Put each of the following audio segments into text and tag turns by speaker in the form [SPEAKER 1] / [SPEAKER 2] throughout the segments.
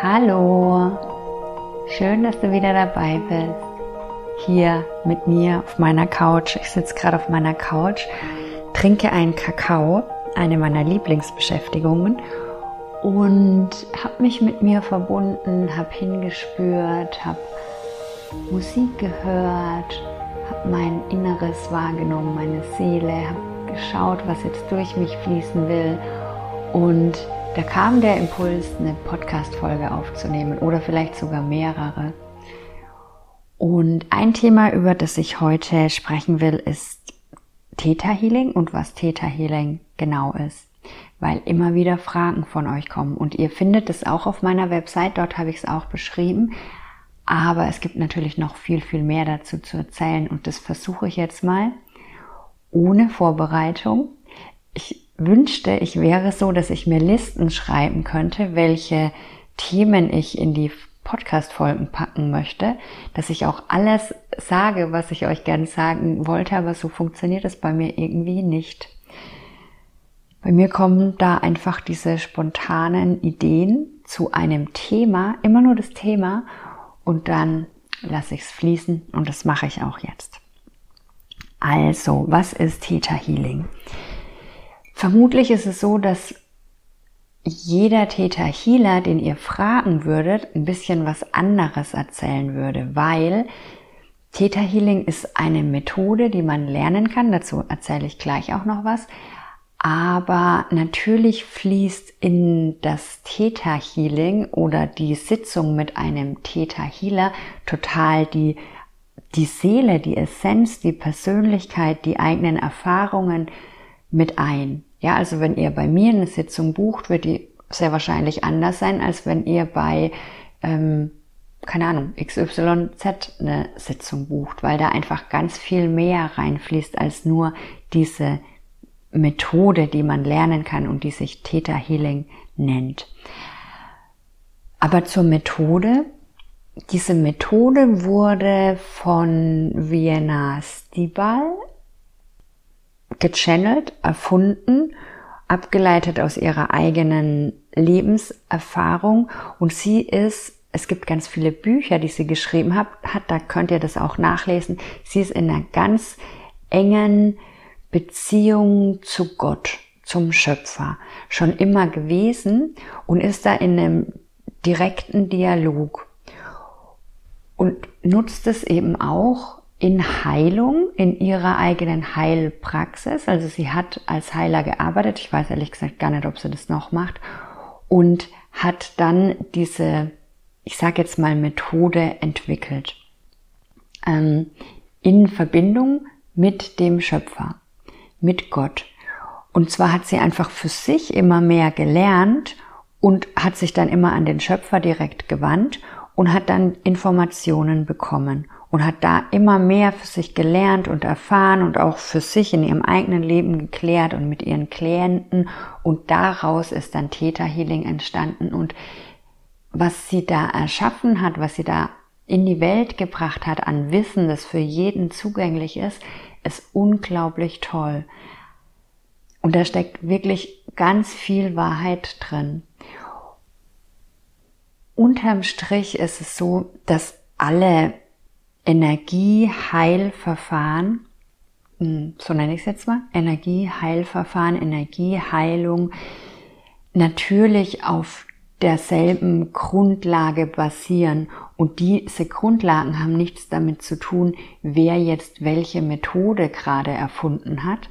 [SPEAKER 1] Hallo, schön, dass du wieder dabei bist. Hier mit mir auf meiner Couch. Ich sitze gerade auf meiner Couch, trinke einen Kakao, eine meiner Lieblingsbeschäftigungen und habe mich mit mir verbunden, habe hingespürt, habe Musik gehört, habe mein Inneres wahrgenommen, meine Seele, habe geschaut, was jetzt durch mich fließen will und da kam der Impuls, eine Podcast-Folge aufzunehmen oder vielleicht sogar mehrere. Und ein Thema, über das ich heute sprechen will, ist Theta Healing und was Theta Healing genau ist. Weil immer wieder Fragen von euch kommen und ihr findet es auch auf meiner Website, dort habe ich es auch beschrieben. Aber es gibt natürlich noch viel, viel mehr dazu zu erzählen und das versuche ich jetzt mal ohne Vorbereitung. Ich wünschte, ich wäre so, dass ich mir Listen schreiben könnte, welche Themen ich in die Podcast-Folgen packen möchte, dass ich auch alles sage, was ich euch gerne sagen wollte, aber so funktioniert es bei mir irgendwie nicht. Bei mir kommen da einfach diese spontanen Ideen zu einem Thema, immer nur das Thema, und dann lasse ich es fließen und das mache ich auch jetzt. Also, was ist Theta Healing? Vermutlich ist es so, dass jeder Täter Healer, den ihr fragen würdet, ein bisschen was anderes erzählen würde, weil Theta Healing ist eine Methode, die man lernen kann. Dazu erzähle ich gleich auch noch was. Aber natürlich fließt in das Theta Healing oder die Sitzung mit einem Theta Healer total die, die Seele, die Essenz, die Persönlichkeit, die eigenen Erfahrungen mit ein. Ja, also wenn ihr bei mir eine Sitzung bucht, wird die sehr wahrscheinlich anders sein, als wenn ihr bei, ähm, keine Ahnung, XYZ eine Sitzung bucht, weil da einfach ganz viel mehr reinfließt als nur diese Methode, die man lernen kann und die sich Theta Healing nennt. Aber zur Methode. Diese Methode wurde von Vienna Stibal gechannelt, erfunden, abgeleitet aus ihrer eigenen Lebenserfahrung und sie ist es gibt ganz viele Bücher, die sie geschrieben hat, hat, da könnt ihr das auch nachlesen. Sie ist in einer ganz engen Beziehung zu Gott, zum Schöpfer, schon immer gewesen und ist da in einem direkten Dialog und nutzt es eben auch in Heilung, in ihrer eigenen Heilpraxis. Also sie hat als Heiler gearbeitet. Ich weiß ehrlich gesagt gar nicht, ob sie das noch macht. Und hat dann diese, ich sage jetzt mal, Methode entwickelt. Ähm, in Verbindung mit dem Schöpfer, mit Gott. Und zwar hat sie einfach für sich immer mehr gelernt und hat sich dann immer an den Schöpfer direkt gewandt und hat dann Informationen bekommen und hat da immer mehr für sich gelernt und erfahren und auch für sich in ihrem eigenen Leben geklärt und mit ihren Klienten und daraus ist dann Theta Healing entstanden und was sie da erschaffen hat, was sie da in die Welt gebracht hat an Wissen, das für jeden zugänglich ist, ist unglaublich toll. Und da steckt wirklich ganz viel Wahrheit drin. Unterm Strich ist es so, dass alle Energieheilverfahren, hm, so nenne ich es jetzt mal, Energieheilverfahren, Energieheilung natürlich auf derselben Grundlage basieren. Und diese Grundlagen haben nichts damit zu tun, wer jetzt welche Methode gerade erfunden hat.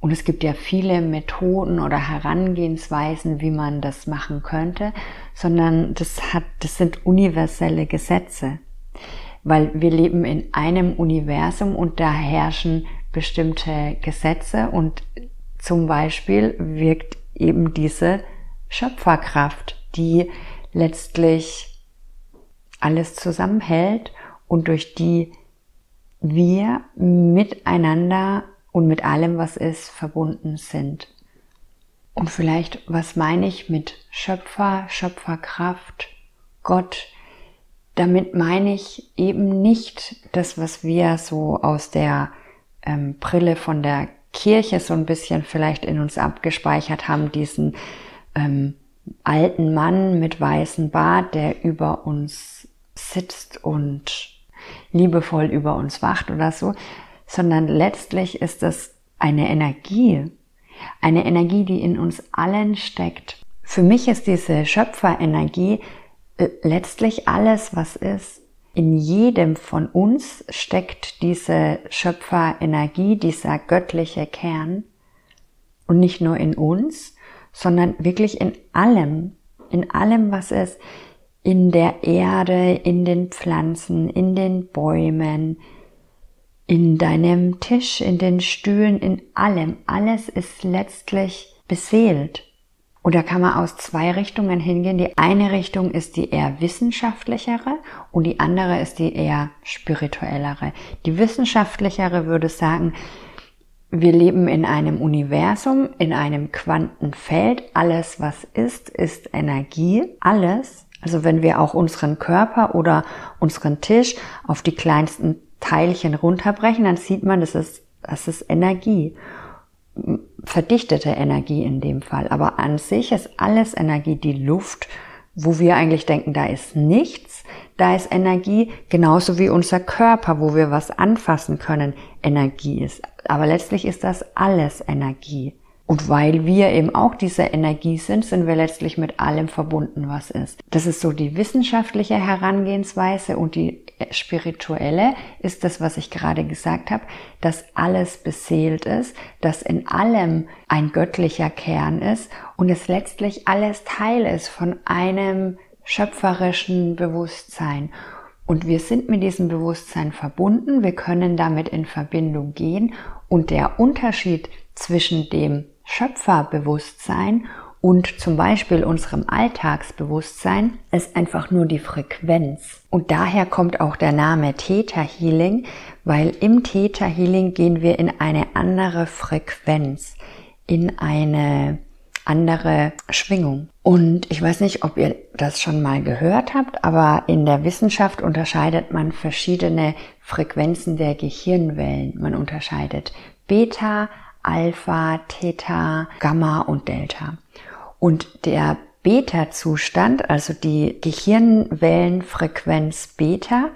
[SPEAKER 1] Und es gibt ja viele Methoden oder Herangehensweisen, wie man das machen könnte, sondern das hat, das sind universelle Gesetze weil wir leben in einem Universum und da herrschen bestimmte Gesetze und zum Beispiel wirkt eben diese Schöpferkraft, die letztlich alles zusammenhält und durch die wir miteinander und mit allem, was ist, verbunden sind. Und vielleicht, was meine ich mit Schöpfer, Schöpferkraft, Gott, damit meine ich eben nicht das, was wir so aus der ähm, Brille von der Kirche so ein bisschen vielleicht in uns abgespeichert haben, diesen ähm, alten Mann mit weißem Bart, der über uns sitzt und liebevoll über uns wacht oder so, sondern letztlich ist es eine Energie, eine Energie, die in uns allen steckt. Für mich ist diese Schöpferenergie letztlich alles, was ist. In jedem von uns steckt diese Schöpferenergie, dieser göttliche Kern. Und nicht nur in uns, sondern wirklich in allem, in allem, was ist, in der Erde, in den Pflanzen, in den Bäumen, in deinem Tisch, in den Stühlen, in allem. Alles ist letztlich beseelt. Und da kann man aus zwei Richtungen hingehen. Die eine Richtung ist die eher wissenschaftlichere und die andere ist die eher spirituellere. Die wissenschaftlichere würde sagen, wir leben in einem Universum, in einem Quantenfeld. Alles, was ist, ist Energie. Alles. Also wenn wir auch unseren Körper oder unseren Tisch auf die kleinsten Teilchen runterbrechen, dann sieht man, das ist, das ist Energie verdichtete Energie in dem Fall. Aber an sich ist alles Energie, die Luft, wo wir eigentlich denken, da ist nichts, da ist Energie, genauso wie unser Körper, wo wir was anfassen können, Energie ist. Aber letztlich ist das alles Energie. Und weil wir eben auch diese Energie sind, sind wir letztlich mit allem verbunden, was ist. Das ist so die wissenschaftliche Herangehensweise und die spirituelle ist das, was ich gerade gesagt habe, dass alles beseelt ist, dass in allem ein göttlicher Kern ist und es letztlich alles Teil ist von einem schöpferischen Bewusstsein. Und wir sind mit diesem Bewusstsein verbunden, wir können damit in Verbindung gehen und der Unterschied zwischen dem Schöpferbewusstsein und zum Beispiel unserem Alltagsbewusstsein ist einfach nur die Frequenz. Und daher kommt auch der Name Theta Healing, weil im Theta Healing gehen wir in eine andere Frequenz, in eine andere Schwingung. Und ich weiß nicht, ob ihr das schon mal gehört habt, aber in der Wissenschaft unterscheidet man verschiedene Frequenzen der Gehirnwellen. Man unterscheidet Beta, Alpha, Theta, Gamma und Delta. Und der Beta-Zustand, also die Gehirnwellenfrequenz Beta,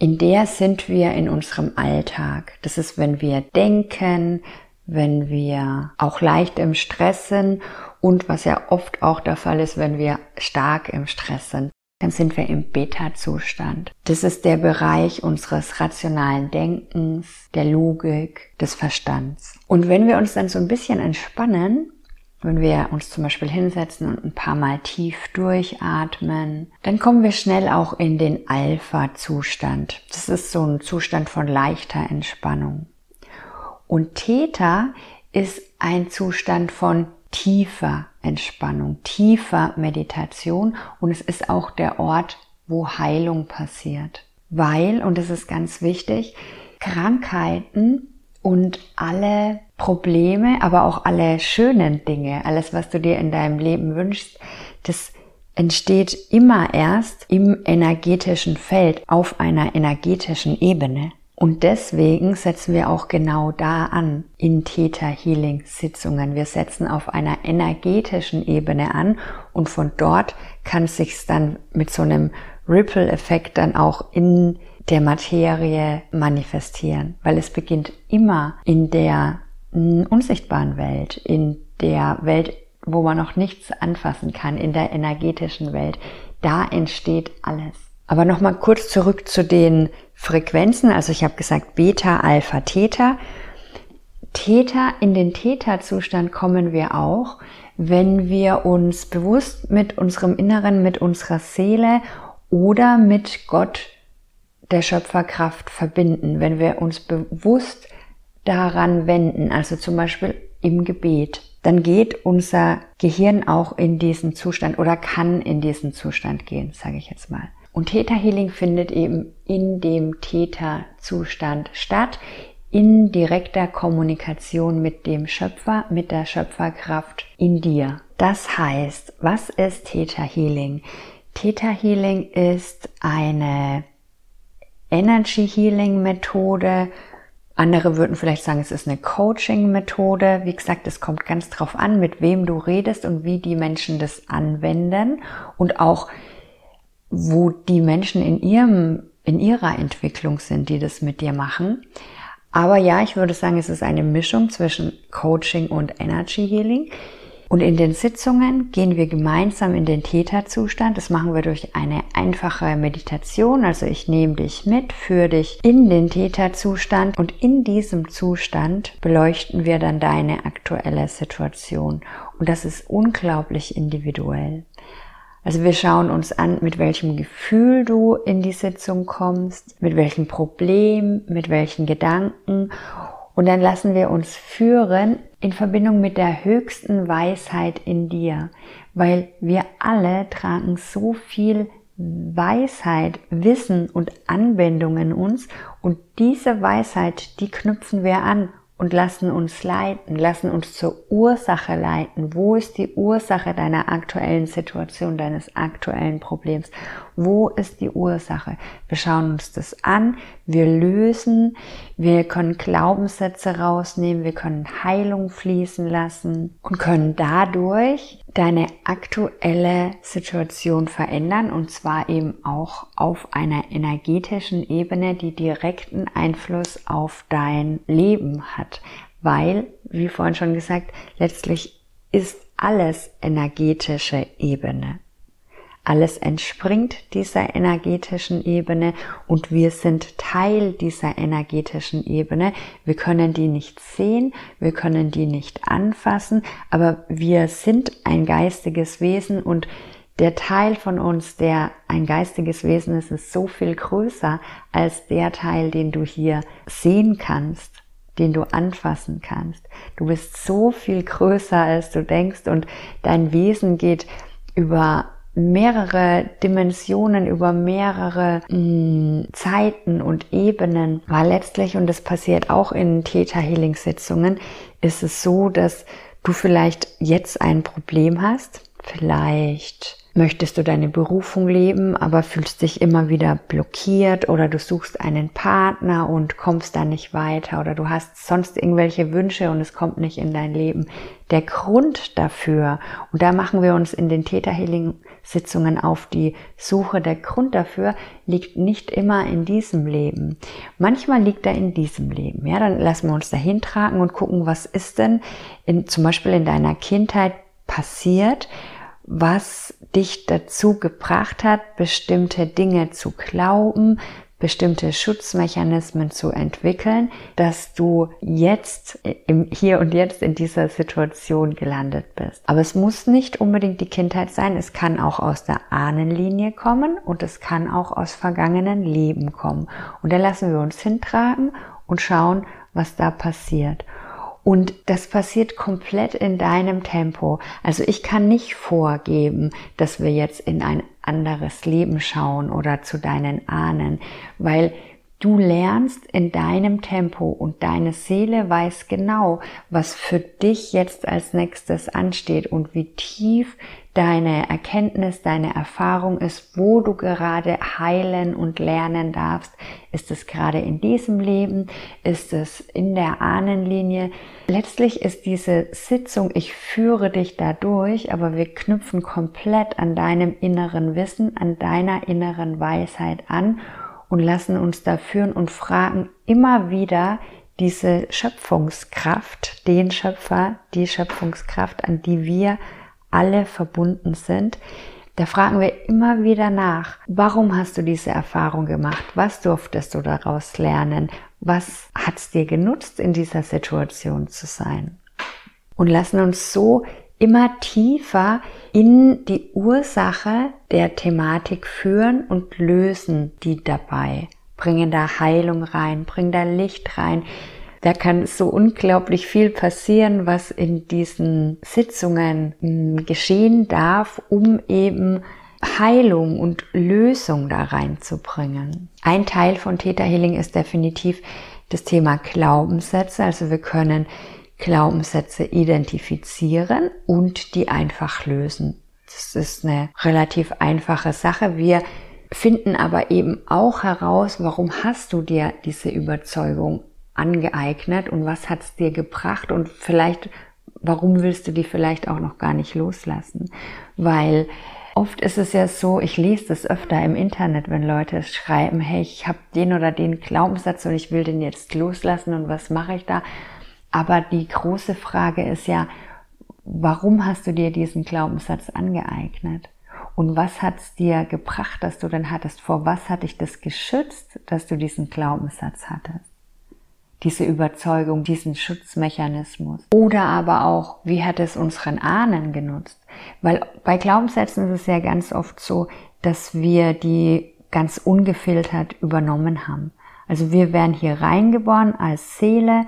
[SPEAKER 1] in der sind wir in unserem Alltag. Das ist, wenn wir denken, wenn wir auch leicht im Stress sind und was ja oft auch der Fall ist, wenn wir stark im Stress sind dann sind wir im Beta-Zustand. Das ist der Bereich unseres rationalen Denkens, der Logik, des Verstands. Und wenn wir uns dann so ein bisschen entspannen, wenn wir uns zum Beispiel hinsetzen und ein paar Mal tief durchatmen, dann kommen wir schnell auch in den Alpha-Zustand. Das ist so ein Zustand von leichter Entspannung. Und Theta ist ein Zustand von tiefer Entspannung, tiefer Meditation und es ist auch der Ort, wo Heilung passiert. Weil, und das ist ganz wichtig, Krankheiten und alle Probleme, aber auch alle schönen Dinge, alles, was du dir in deinem Leben wünschst, das entsteht immer erst im energetischen Feld, auf einer energetischen Ebene. Und deswegen setzen wir auch genau da an in Theta Healing Sitzungen. Wir setzen auf einer energetischen Ebene an und von dort kann sich's dann mit so einem Ripple Effekt dann auch in der Materie manifestieren, weil es beginnt immer in der unsichtbaren Welt, in der Welt, wo man noch nichts anfassen kann, in der energetischen Welt. Da entsteht alles. Aber nochmal kurz zurück zu den Frequenzen. Also ich habe gesagt Beta, Alpha, Theta. Theta, in den Theta-Zustand kommen wir auch, wenn wir uns bewusst mit unserem Inneren, mit unserer Seele oder mit Gott, der Schöpferkraft verbinden, wenn wir uns bewusst daran wenden, also zum Beispiel im Gebet, dann geht unser Gehirn auch in diesen Zustand oder kann in diesen Zustand gehen, sage ich jetzt mal. Und Theta Healing findet eben in dem Theta-Zustand statt, in direkter Kommunikation mit dem Schöpfer, mit der Schöpferkraft in dir. Das heißt, was ist Theta Healing? Theta Healing ist eine Energy Healing Methode, Andere würden vielleicht sagen, es ist eine Coaching-Methode. Wie gesagt, es kommt ganz drauf an, mit wem du redest und wie die Menschen das anwenden und auch wo die Menschen in ihrem, in ihrer Entwicklung sind, die das mit dir machen. Aber ja, ich würde sagen, es ist eine Mischung zwischen Coaching und Energy Healing. Und in den Sitzungen gehen wir gemeinsam in den Theta-Zustand. Das machen wir durch eine einfache Meditation. Also ich nehme dich mit, führe dich in den Theta-Zustand und in diesem Zustand beleuchten wir dann deine aktuelle Situation. Und das ist unglaublich individuell. Also wir schauen uns an, mit welchem Gefühl du in die Sitzung kommst, mit welchem Problem, mit welchen Gedanken und dann lassen wir uns führen in Verbindung mit der höchsten Weisheit in dir, weil wir alle tragen so viel Weisheit, Wissen und Anwendungen in uns und diese Weisheit, die knüpfen wir an und lassen uns leiten, lassen uns zur Ursache leiten. Wo ist die Ursache deiner aktuellen Situation, deines aktuellen Problems? Wo ist die Ursache? Wir schauen uns das an, wir lösen, wir können Glaubenssätze rausnehmen, wir können Heilung fließen lassen und können dadurch deine aktuelle Situation verändern und zwar eben auch auf einer energetischen Ebene, die direkten Einfluss auf dein Leben hat. Weil, wie vorhin schon gesagt, letztlich ist alles energetische Ebene. Alles entspringt dieser energetischen Ebene und wir sind Teil dieser energetischen Ebene. Wir können die nicht sehen, wir können die nicht anfassen, aber wir sind ein geistiges Wesen und der Teil von uns, der ein geistiges Wesen ist, ist so viel größer als der Teil, den du hier sehen kannst, den du anfassen kannst. Du bist so viel größer, als du denkst und dein Wesen geht über mehrere Dimensionen, über mehrere mh, mm, Zeiten und Ebenen, weil letztlich, und das passiert auch in Theta Healing Sitzungen, ist es so, dass du vielleicht jetzt ein Problem hast, vielleicht möchtest du deine Berufung leben, aber fühlst dich immer wieder blockiert oder du suchst einen Partner und kommst da nicht weiter oder du hast sonst irgendwelche Wünsche und es kommt nicht in dein Leben. Der Grund dafür, und da machen wir uns in den Theta Healing Sitzungen auf die Suche. Der Grund dafür liegt nicht immer in diesem Leben. Manchmal liegt er in diesem Leben. Ja, dann lassen wir uns dahin tragen und gucken, was ist denn in, zum Beispiel in deiner Kindheit passiert, was dich dazu gebracht hat, bestimmte Dinge zu glauben, bestimmte Schutzmechanismen zu entwickeln, dass du jetzt im Hier und Jetzt in dieser Situation gelandet bist. Aber es muss nicht unbedingt die Kindheit sein, es kann auch aus der Ahnenlinie kommen und es kann auch aus vergangenen Leben kommen. Und da lassen wir uns hintragen und schauen, was da passiert. Und das passiert komplett in deinem Tempo. Also ich kann nicht vorgeben, dass wir jetzt in ein anderes Leben schauen oder zu deinen Ahnen, weil Du lernst in deinem Tempo und deine Seele weiß genau, was für dich jetzt als nächstes ansteht und wie tief deine Erkenntnis, deine Erfahrung ist, wo du gerade heilen und lernen darfst. Ist es gerade in diesem Leben? Ist es in der Ahnenlinie? Letztlich ist diese Sitzung, ich führe dich dadurch, aber wir knüpfen komplett an deinem inneren Wissen, an deiner inneren Weisheit an und lassen uns da führen und fragen immer wieder diese Schöpfungskraft, den Schöpfer, die Schöpfungskraft, an die wir alle verbunden sind. Da fragen wir immer wieder nach, warum hast du diese Erfahrung gemacht? Was durftest du daraus lernen? Was hat es dir genutzt, in dieser Situation zu sein? Und lassen uns so immer tiefer in die Ursache der Thematik führen und lösen die dabei. Bringen da Heilung rein, bringen da Licht rein. Da kann so unglaublich viel passieren, was in diesen Sitzungen hm, geschehen darf, um eben Heilung und Lösung da reinzubringen. Ein Teil von Theta Healing ist definitiv das Thema Glaubenssätze. Also wir können Glaubenssätze identifizieren und die einfach lösen. Das ist eine relativ einfache Sache. Wir finden aber eben auch heraus, warum hast du dir diese Überzeugung angeeignet und was hat es dir gebracht und vielleicht, warum willst du die vielleicht auch noch gar nicht loslassen? Weil oft ist es ja so, ich lese das öfter im Internet, wenn Leute schreiben, hey, ich habe den oder den Glaubenssatz und ich will den jetzt loslassen und was mache ich da? Aber die große Frage ist ja, warum hast du dir diesen Glaubenssatz angeeignet? Und was hat es dir gebracht, dass du dann hattest? Vor was hat dich das geschützt, dass du diesen Glaubenssatz hattest? Diese Überzeugung, diesen Schutzmechanismus. Oder aber auch, wie hat es unseren Ahnen genutzt? Weil bei Glaubenssätzen ist es ja ganz oft so, dass wir die ganz ungefiltert übernommen haben. Also wir werden hier reingeboren als Seele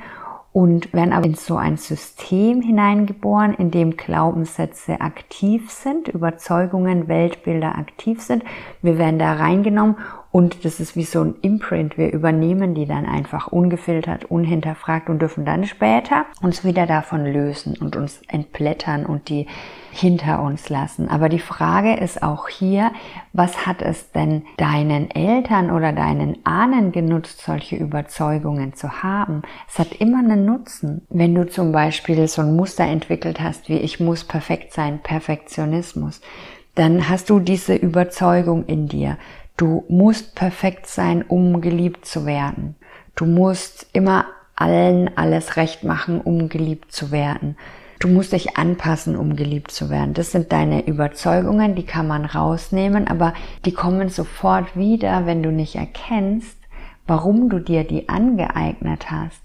[SPEAKER 1] und werden aber in so ein System hineingeboren, in dem Glaubenssätze aktiv sind, Überzeugungen, Weltbilder aktiv sind. Wir werden da reingenommen und das ist wie so ein Imprint. Wir übernehmen die dann einfach ungefiltert, unhinterfragt und dürfen dann später uns wieder davon lösen und uns entblättern und die hinter uns lassen. Aber die Frage ist auch hier, was hat es denn deinen Eltern oder deinen Ahnen genutzt, solche Überzeugungen zu haben? Es hat immer einen Nutzen. Wenn du zum Beispiel so ein Muster entwickelt hast, wie ich muss perfekt sein, Perfektionismus, dann hast du diese Überzeugung in dir. Du musst perfekt sein, um geliebt zu werden. Du musst immer allen alles recht machen, um geliebt zu werden. Du musst dich anpassen, um geliebt zu werden. Das sind deine Überzeugungen, die kann man rausnehmen, aber die kommen sofort wieder, wenn du nicht erkennst, warum du dir die angeeignet hast.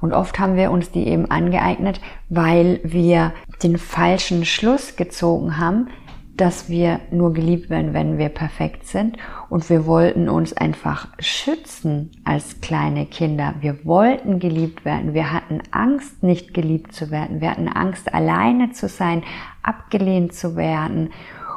[SPEAKER 1] Und oft haben wir uns die eben angeeignet, weil wir den falschen Schluss gezogen haben, dass wir nur geliebt werden, wenn wir perfekt sind. Und wir wollten uns einfach schützen als kleine Kinder. Wir wollten geliebt werden. Wir hatten Angst, nicht geliebt zu werden. Wir hatten Angst, alleine zu sein, abgelehnt zu werden.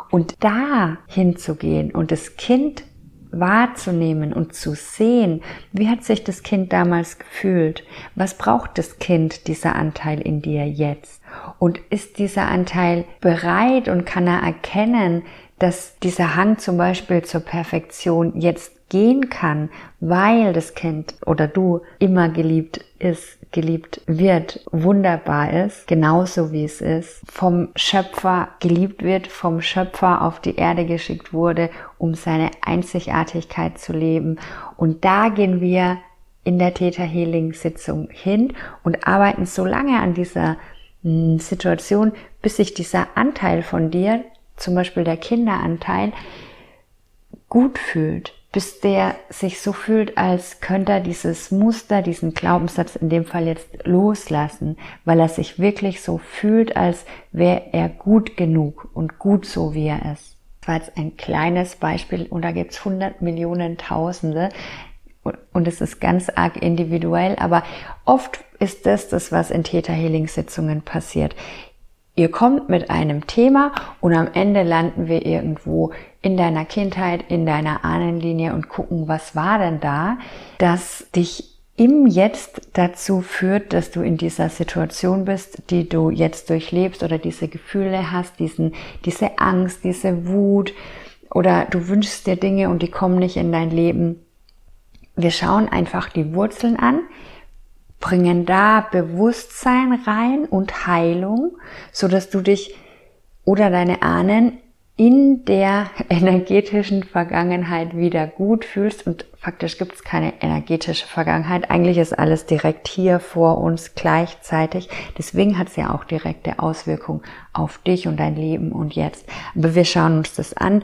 [SPEAKER 1] Und da hinzugehen und das Kind wahrzunehmen und zu sehen, wie hat sich das Kind damals gefühlt? Was braucht das Kind, dieser Anteil in dir jetzt? Und ist dieser Anteil bereit und kann er erkennen, dass dieser Hang zum Beispiel zur Perfektion jetzt gehen kann, weil das Kind oder du immer geliebt ist, geliebt wird, wunderbar ist, genauso wie es ist, vom Schöpfer geliebt wird, vom Schöpfer auf die Erde geschickt wurde, um seine Einzigartigkeit zu leben. Und da gehen wir in der Theta Healing Sitzung hin und arbeiten so lange an dieser Situation, bis sich dieser Anteil von dir, zum Beispiel der Kinderanteil, gut fühlt, bis der sich so fühlt, als könnte er dieses Muster, diesen Glaubenssatz in dem Fall jetzt loslassen, weil er sich wirklich so fühlt, als wäre er gut genug und gut so, wie er ist. Das war jetzt ein kleines Beispiel und da gibt es hundert Millionen Tausende und es ist ganz arg individuell, aber oft ist das das, was in Theta Healing Sitzungen passiert. Ihr kommt mit einem Thema und am Ende landen wir irgendwo in deiner Kindheit, in deiner Ahnenlinie und gucken, was war denn da, das dich im Jetzt dazu führt, dass du in dieser Situation bist, die du jetzt durchlebst oder diese Gefühle hast, diesen, diese Angst, diese Wut oder du wünschst dir Dinge und die kommen nicht in dein Leben. Wir schauen einfach die Wurzeln an, bringen da Bewusstsein rein und Heilung, so dass du dich oder deine Ahnen in der energetischen Vergangenheit wieder gut fühlst und faktisch gibt es keine energetische Vergangenheit. Eigentlich ist alles direkt hier vor uns gleichzeitig. Deswegen hat es ja auch direkte Auswirkungen auf dich und dein Leben und jetzt. Aber wir schauen uns das an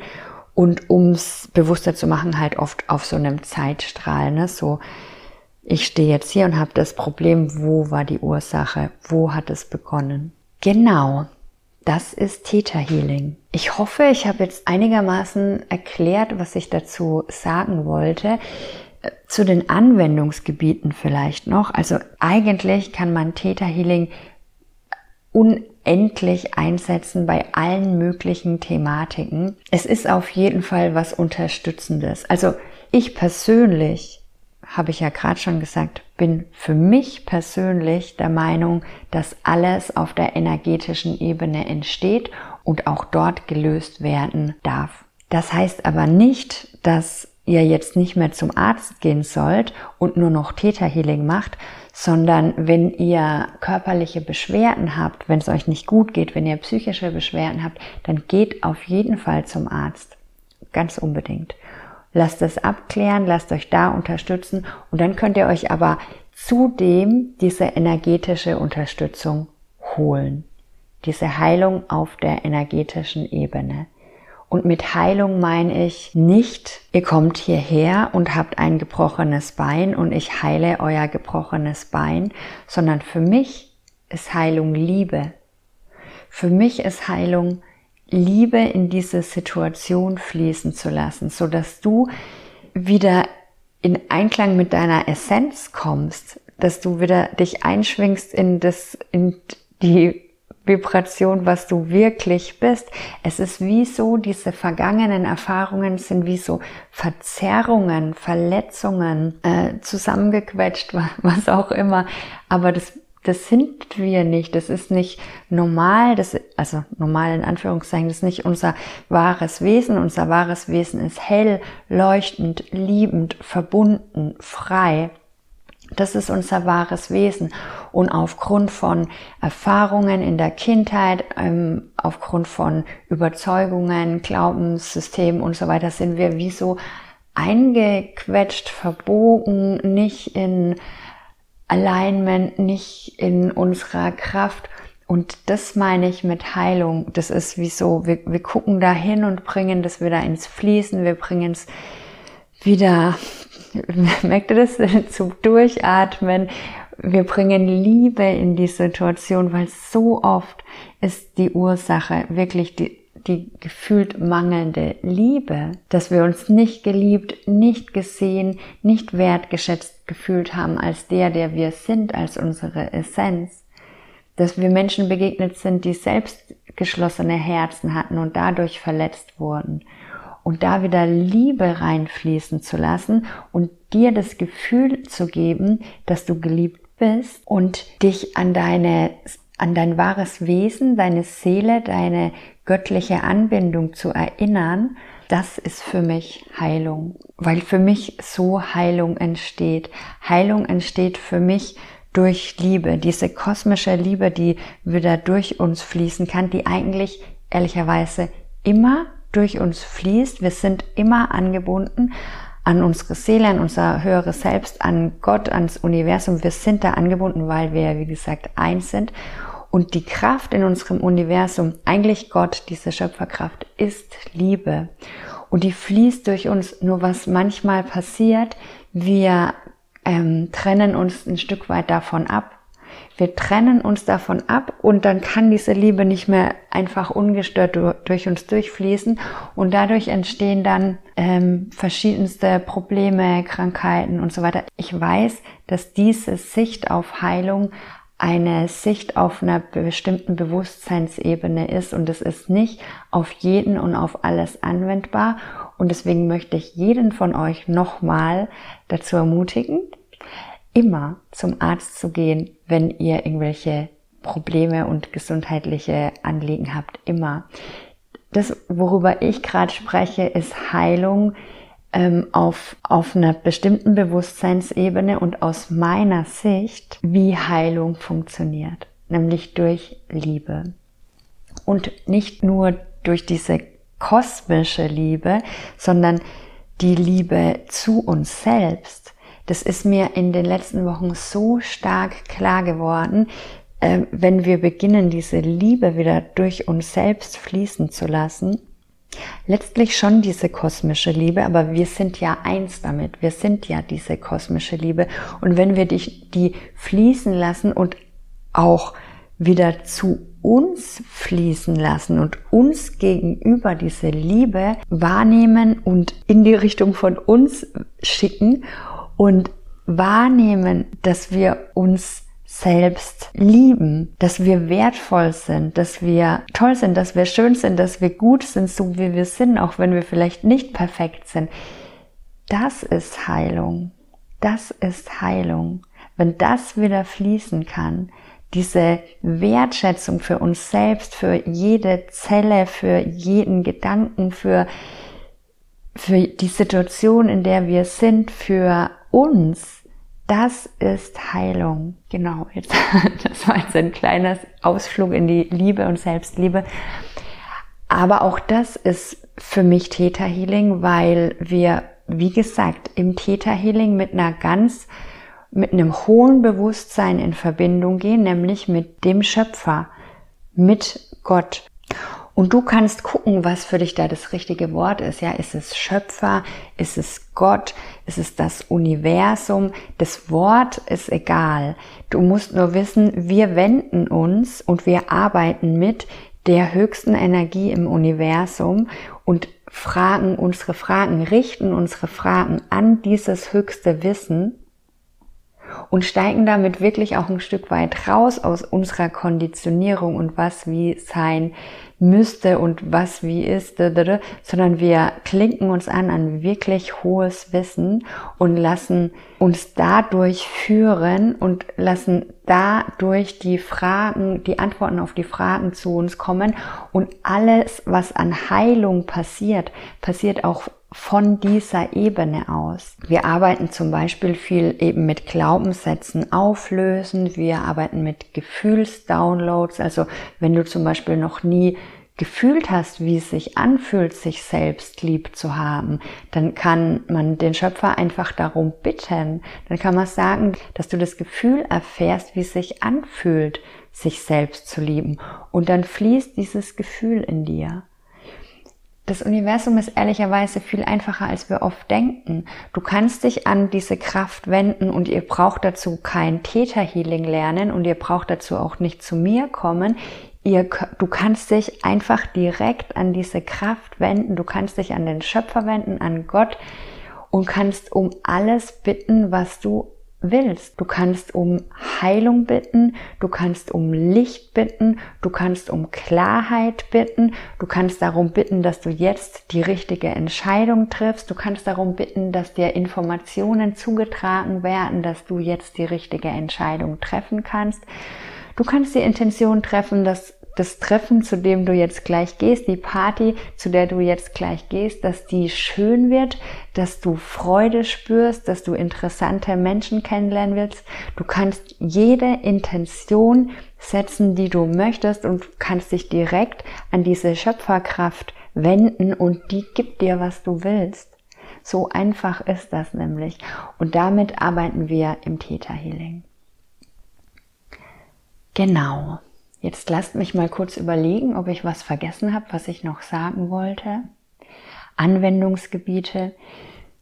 [SPEAKER 1] und ums bewusster zu machen, halt oft auf so einem Zeitstrahl, ne? so ich stehe jetzt hier und habe das Problem, wo war die Ursache, wo hat es begonnen. Genau, das ist Theta Healing. Ich hoffe, ich habe jetzt einigermaßen erklärt, was ich dazu sagen wollte. Zu den Anwendungsgebieten vielleicht noch. Also eigentlich kann man Theta Healing unendlich einsetzen bei allen möglichen Thematiken. Es ist auf jeden Fall was Unterstützendes. Also ich persönlich habe ich ja gerade schon gesagt, bin für mich persönlich der Meinung, dass alles auf der energetischen Ebene entsteht und auch dort gelöst werden darf. Das heißt aber nicht, dass ihr jetzt nicht mehr zum Arzt gehen sollt und nur noch Theta Healing macht, sondern wenn ihr körperliche Beschwerden habt, wenn es euch nicht gut geht, wenn ihr psychische Beschwerden habt, dann geht auf jeden Fall zum Arzt. Ganz unbedingt. Lasst es abklären, lasst euch da unterstützen und dann könnt ihr euch aber zudem diese energetische Unterstützung holen. Diese Heilung auf der energetischen Ebene. Und mit Heilung meine ich nicht, ihr kommt hierher und habt ein gebrochenes Bein und ich heile euer gebrochenes Bein, sondern für mich ist Heilung Liebe. Für mich ist Heilung Liebe in diese Situation fließen zu lassen, so dass du wieder in Einklang mit deiner Essenz kommst, dass du wieder dich einschwingst in das, in die Vibration, was du wirklich bist. Es ist wie so, diese vergangenen Erfahrungen sind wie so Verzerrungen, Verletzungen, äh, zusammengequetscht, was auch immer. Aber das, das sind wir nicht. Das ist nicht normal. Das, also normal in Anführungszeichen, das ist nicht unser wahres Wesen. Unser wahres Wesen ist hell, leuchtend, liebend, verbunden, frei. Das ist unser wahres Wesen. Und aufgrund von Erfahrungen in der Kindheit, ähm, aufgrund von Überzeugungen, Glaubenssystemen und so weiter sind wir wie so eingequetscht, verbogen, nicht in Alignment, nicht in unserer Kraft. Und das meine ich mit Heilung. Das ist wie so, wir, wir gucken da hin und bringen das wieder ins Fließen, wir bringen es wieder merkt ihr das? Zum Durchatmen. Wir bringen Liebe in die Situation, weil so oft ist die Ursache wirklich die, die gefühlt mangelnde Liebe, dass wir uns nicht geliebt, nicht gesehen, nicht wertgeschätzt gefühlt haben als der, der wir sind, als unsere Essenz. Dass wir Menschen begegnet sind, die selbst geschlossene Herzen hatten und dadurch verletzt wurden und da wieder Liebe reinfließen zu lassen und dir das Gefühl zu geben, dass du geliebt bist und dich an deine an dein wahres Wesen, deine Seele, deine göttliche Anbindung zu erinnern, das ist für mich Heilung, weil für mich so Heilung entsteht. Heilung entsteht für mich durch Liebe, diese kosmische Liebe, die wieder durch uns fließen kann, die eigentlich ehrlicherweise immer durch uns fließt. Wir sind immer angebunden an unsere Seele, an unser höheres Selbst, an Gott, ans Universum. Wir sind da angebunden, weil wir, wie gesagt, eins sind. Und die Kraft in unserem Universum, eigentlich Gott, diese Schöpferkraft, ist Liebe. Und die fließt durch uns. Nur was manchmal passiert, wir ähm, trennen uns ein Stück weit davon ab wir trennen uns davon ab und dann kann diese Liebe nicht mehr einfach ungestört durch uns durchfließen und dadurch entstehen dann ähm, verschiedenste Probleme, Krankheiten und so weiter. Ich weiß, dass diese Sicht auf Heilung eine Sicht auf einer bestimmten Bewusstseinsebene ist und es ist nicht auf jeden und auf alles anwendbar und deswegen möchte ich jeden von euch nochmal dazu ermutigen, immer zum Arzt zu gehen, wenn ihr irgendwelche Probleme und gesundheitliche Anliegen habt. Immer. Das, worüber ich gerade spreche, ist Heilung ähm, auf, auf einer bestimmten Bewusstseinsebene und aus meiner Sicht, wie Heilung funktioniert, nämlich durch Liebe. Und nicht nur durch diese kosmische Liebe, sondern die Liebe zu uns selbst das ist mir in den letzten Wochen so stark klar geworden, äh, wenn wir beginnen, diese Liebe wieder durch uns selbst fließen zu lassen. Letztlich schon diese kosmische Liebe, aber wir sind ja eins damit. Wir sind ja diese kosmische Liebe. Und wenn wir die, die fließen lassen und auch wieder zu uns fließen lassen und uns gegenüber diese Liebe wahrnehmen und in die Richtung von uns schicken und wahrnehmen, dass wir uns selbst lieben, dass wir wertvoll sind, dass wir toll sind, dass wir schön sind, dass wir gut sind, so wie wir sind, auch wenn wir vielleicht nicht perfekt sind. Das ist Heilung. Das ist Heilung. Wenn das wieder fließen kann, diese Wertschätzung für uns selbst, für jede Zelle, für jeden Gedanken, für für die Situation, in der wir sind, für uns, das ist Heilung. Genau, jetzt, das war jetzt ein kleiner Ausflug in die Liebe und Selbstliebe. Aber auch das ist für mich Theta Healing, weil wir, wie gesagt, im Theta Healing mit einer ganz, mit einem hohen Bewusstsein in Verbindung gehen, nämlich mit dem Schöpfer, mit Gott. Und du kannst gucken, was für dich da das richtige Wort ist. Ja, ist es Schöpfer? Ist es Gott? Ist es das Universum? Das Wort ist egal. Du musst nur wissen, wir wenden uns und wir arbeiten mit der höchsten Energie im Universum und fragen unsere Fragen, richten unsere Fragen an dieses höchste Wissen und steigen damit wirklich auch ein Stück weit raus aus unserer Konditionierung und was wie sein müsste und was wie ist, sondern wir klinken uns an an wirklich hohes Wissen und lassen uns dadurch führen und lassen dadurch die Fragen, die Antworten auf die Fragen zu uns kommen. Und alles, was an Heilung passiert, passiert auch von dieser Ebene aus. Wir arbeiten zum Beispiel viel eben mit Glaubenssätzen auflösen. Wir arbeiten mit Gefühlsdownloads. Also wenn du zum Beispiel noch nie gefühlt hast, wie es sich anfühlt, sich selbst lieb zu haben, dann kann man den Schöpfer einfach darum bitten. Dann kann man sagen, dass du das Gefühl erfährst, wie es sich anfühlt, sich selbst zu lieben. Und dann fließt dieses Gefühl in dir. Das Universum ist ehrlicherweise viel einfacher, als wir oft denken. Du kannst dich an diese Kraft wenden und ihr braucht dazu kein Täterhealing lernen und ihr braucht dazu auch nicht zu mir kommen. Ihr, du kannst dich einfach direkt an diese Kraft wenden. Du kannst dich an den Schöpfer wenden, an Gott und kannst um alles bitten, was du willst. Du kannst um Heilung bitten, du kannst um Licht bitten, du kannst um Klarheit bitten, du kannst darum bitten, dass du jetzt die richtige Entscheidung triffst, du kannst darum bitten, dass dir Informationen zugetragen werden, dass du jetzt die richtige Entscheidung treffen kannst. Du kannst die Intention treffen, dass das Treffen, zu dem du jetzt gleich gehst, die Party, zu der du jetzt gleich gehst, dass die schön wird, dass du Freude spürst, dass du interessante Menschen kennenlernen willst. Du kannst jede Intention setzen, die du möchtest und kannst dich direkt an diese Schöpferkraft wenden und die gibt dir, was du willst. So einfach ist das nämlich. Und damit arbeiten wir im Theta Healing. Genau. Jetzt lasst mich mal kurz überlegen, ob ich was vergessen habe, was ich noch sagen wollte. Anwendungsgebiete.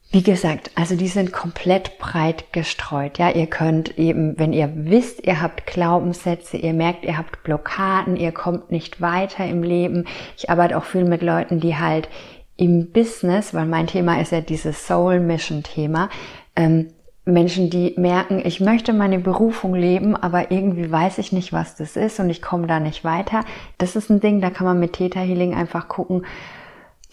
[SPEAKER 1] Wie gesagt, also die sind komplett breit gestreut. Ja, ihr könnt eben, wenn ihr wisst, ihr habt Glaubenssätze, ihr merkt, ihr habt Blockaden, ihr kommt nicht weiter im Leben. Ich arbeite auch viel mit Leuten, die halt im Business, weil mein Thema ist ja dieses Soul Mission Thema, ähm, Menschen, die merken, ich möchte meine Berufung leben, aber irgendwie weiß ich nicht, was das ist und ich komme da nicht weiter. Das ist ein Ding, da kann man mit Theta Healing einfach gucken,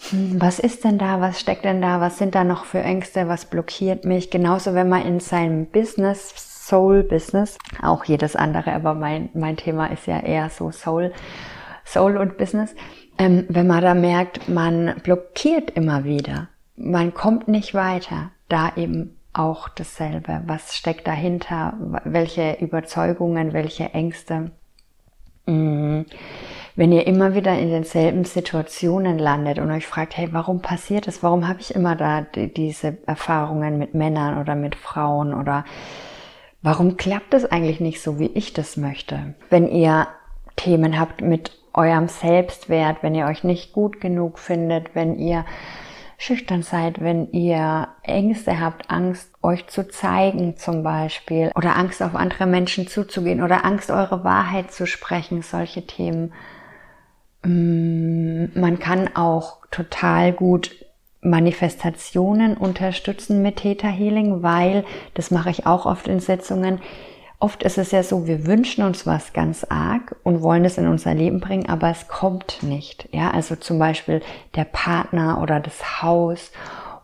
[SPEAKER 1] hm, was ist denn da, was steckt denn da, was sind da noch für Ängste, was blockiert mich. Genauso, wenn man in seinem Business, Soul Business, auch jedes andere, aber mein, mein Thema ist ja eher so Soul, Soul und Business, ähm, wenn man da merkt, man blockiert immer wieder, man kommt nicht weiter, da eben auch dasselbe. Was steckt dahinter? Welche Überzeugungen, welche Ängste? Mhm. Wenn ihr immer wieder in denselben Situationen landet und euch fragt, hey, warum passiert das? Warum habe ich immer da diese Erfahrungen mit Männern oder mit Frauen oder warum klappt es eigentlich nicht so, wie ich das möchte? Wenn ihr Themen habt mit eurem Selbstwert, wenn ihr euch nicht gut genug findet, wenn ihr schüchtern seid, wenn ihr Ängste habt, Angst euch zu zeigen zum Beispiel oder Angst auf andere Menschen zuzugehen oder Angst eure Wahrheit zu sprechen, solche Themen. Mm, man kann auch total gut Manifestationen unterstützen mit Theta Healing, weil, das mache ich auch oft in Sitzungen, Oft ist es ja so, wir wünschen uns was ganz arg und wollen es in unser Leben bringen, aber es kommt nicht. Ja, also zum Beispiel der Partner oder das Haus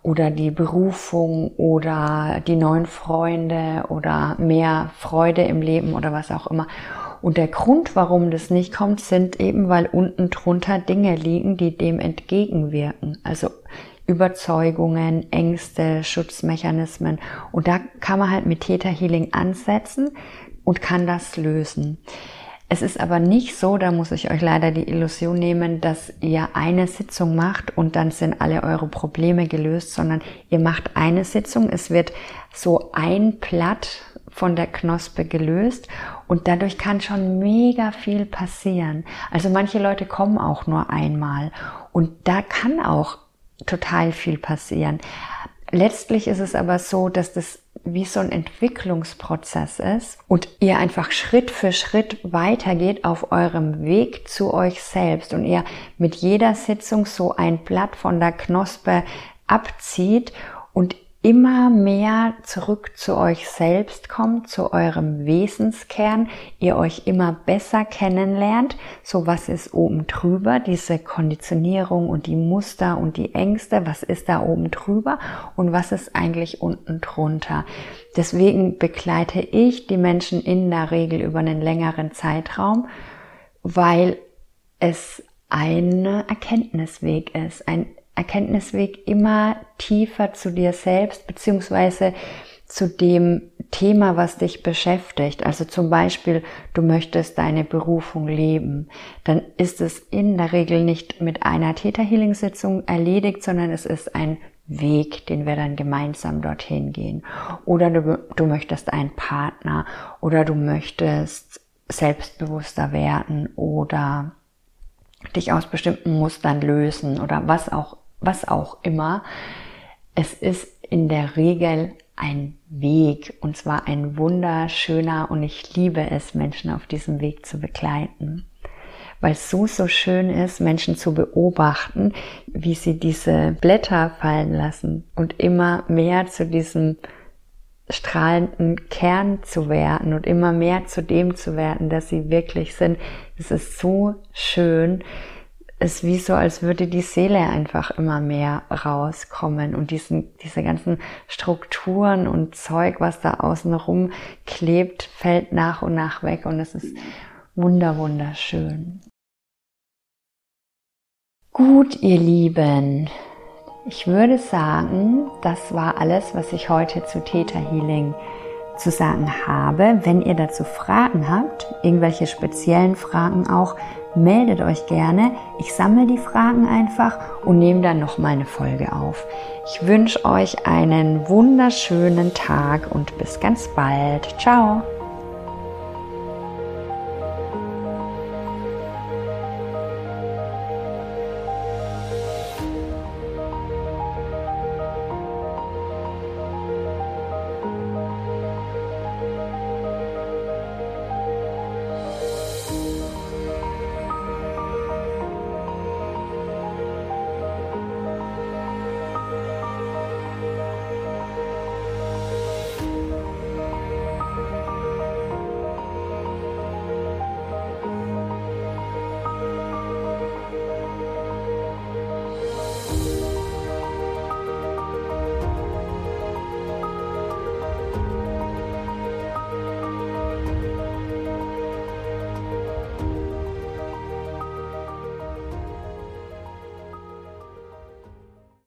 [SPEAKER 1] oder die Berufung oder die neuen Freunde oder mehr Freude im Leben oder was auch immer. Und der Grund, warum das nicht kommt, sind eben, weil unten drunter Dinge liegen, die dem entgegenwirken. Also Überzeugungen, Ängste, Schutzmechanismen. Und da kann man halt mit Theta Healing ansetzen und kann das lösen. Es ist aber nicht so, da muss ich euch leider die Illusion nehmen, dass ihr eine Sitzung macht und dann sind alle eure Probleme gelöst, sondern ihr macht eine Sitzung, es wird so ein Blatt von der Knospe gelöst und dadurch kann schon mega viel passieren. Also manche Leute kommen auch nur einmal und da kann auch total viel passieren. Letztlich ist es aber so, dass das wie so ein Entwicklungsprozess ist und ihr einfach Schritt für Schritt weitergeht auf eurem Weg zu euch selbst und ihr mit jeder Sitzung so ein Blatt von der Knospe abzieht und immer mehr zurück zu euch selbst kommt, zu eurem Wesenskern, ihr euch immer besser kennenlernt, so was ist oben drüber, diese Konditionierung und die Muster und die Ängste, was ist da oben drüber und was ist eigentlich unten drunter. Deswegen begleite ich die Menschen in der Regel über einen längeren Zeitraum, weil es ein Erkenntnisweg ist, ein Erkenntnisweg immer tiefer zu dir selbst beziehungsweise zu dem Thema, was dich beschäftigt. Also zum Beispiel, du möchtest deine Berufung leben. Dann ist es in der Regel nicht mit einer Theta Healing Sitzung erledigt, sondern es ist ein Weg, den wir dann gemeinsam dorthin gehen. Oder du, du möchtest einen Partner oder du möchtest selbstbewusster werden oder dich aus bestimmten Mustern lösen oder was auch was auch immer. Es ist in der Regel ein Weg und zwar ein wunderschöner und ich liebe es, Menschen auf diesem Weg zu begleiten, weil es so, so schön ist, Menschen zu beobachten, wie sie diese Blätter fallen lassen und immer mehr zu diesem strahlenden Kern zu werden und immer mehr zu dem zu werden, dass sie wirklich sind. Es ist so schön, ist wie so, als würde die Seele einfach immer mehr rauskommen und diesen, diese ganzen Strukturen und Zeug, was da außen rum klebt, fällt nach und nach weg und es ist wunder, wunderschön. Gut, ihr Lieben, ich würde sagen, das war alles, was ich heute zu Theta Healing zu sagen habe. Wenn ihr dazu Fragen habt, irgendwelche speziellen Fragen auch, meldet euch gerne. Ich sammle die Fragen einfach und nehme dann noch mal eine Folge auf. Ich wünsche euch einen wunderschönen Tag und bis ganz bald. Ciao!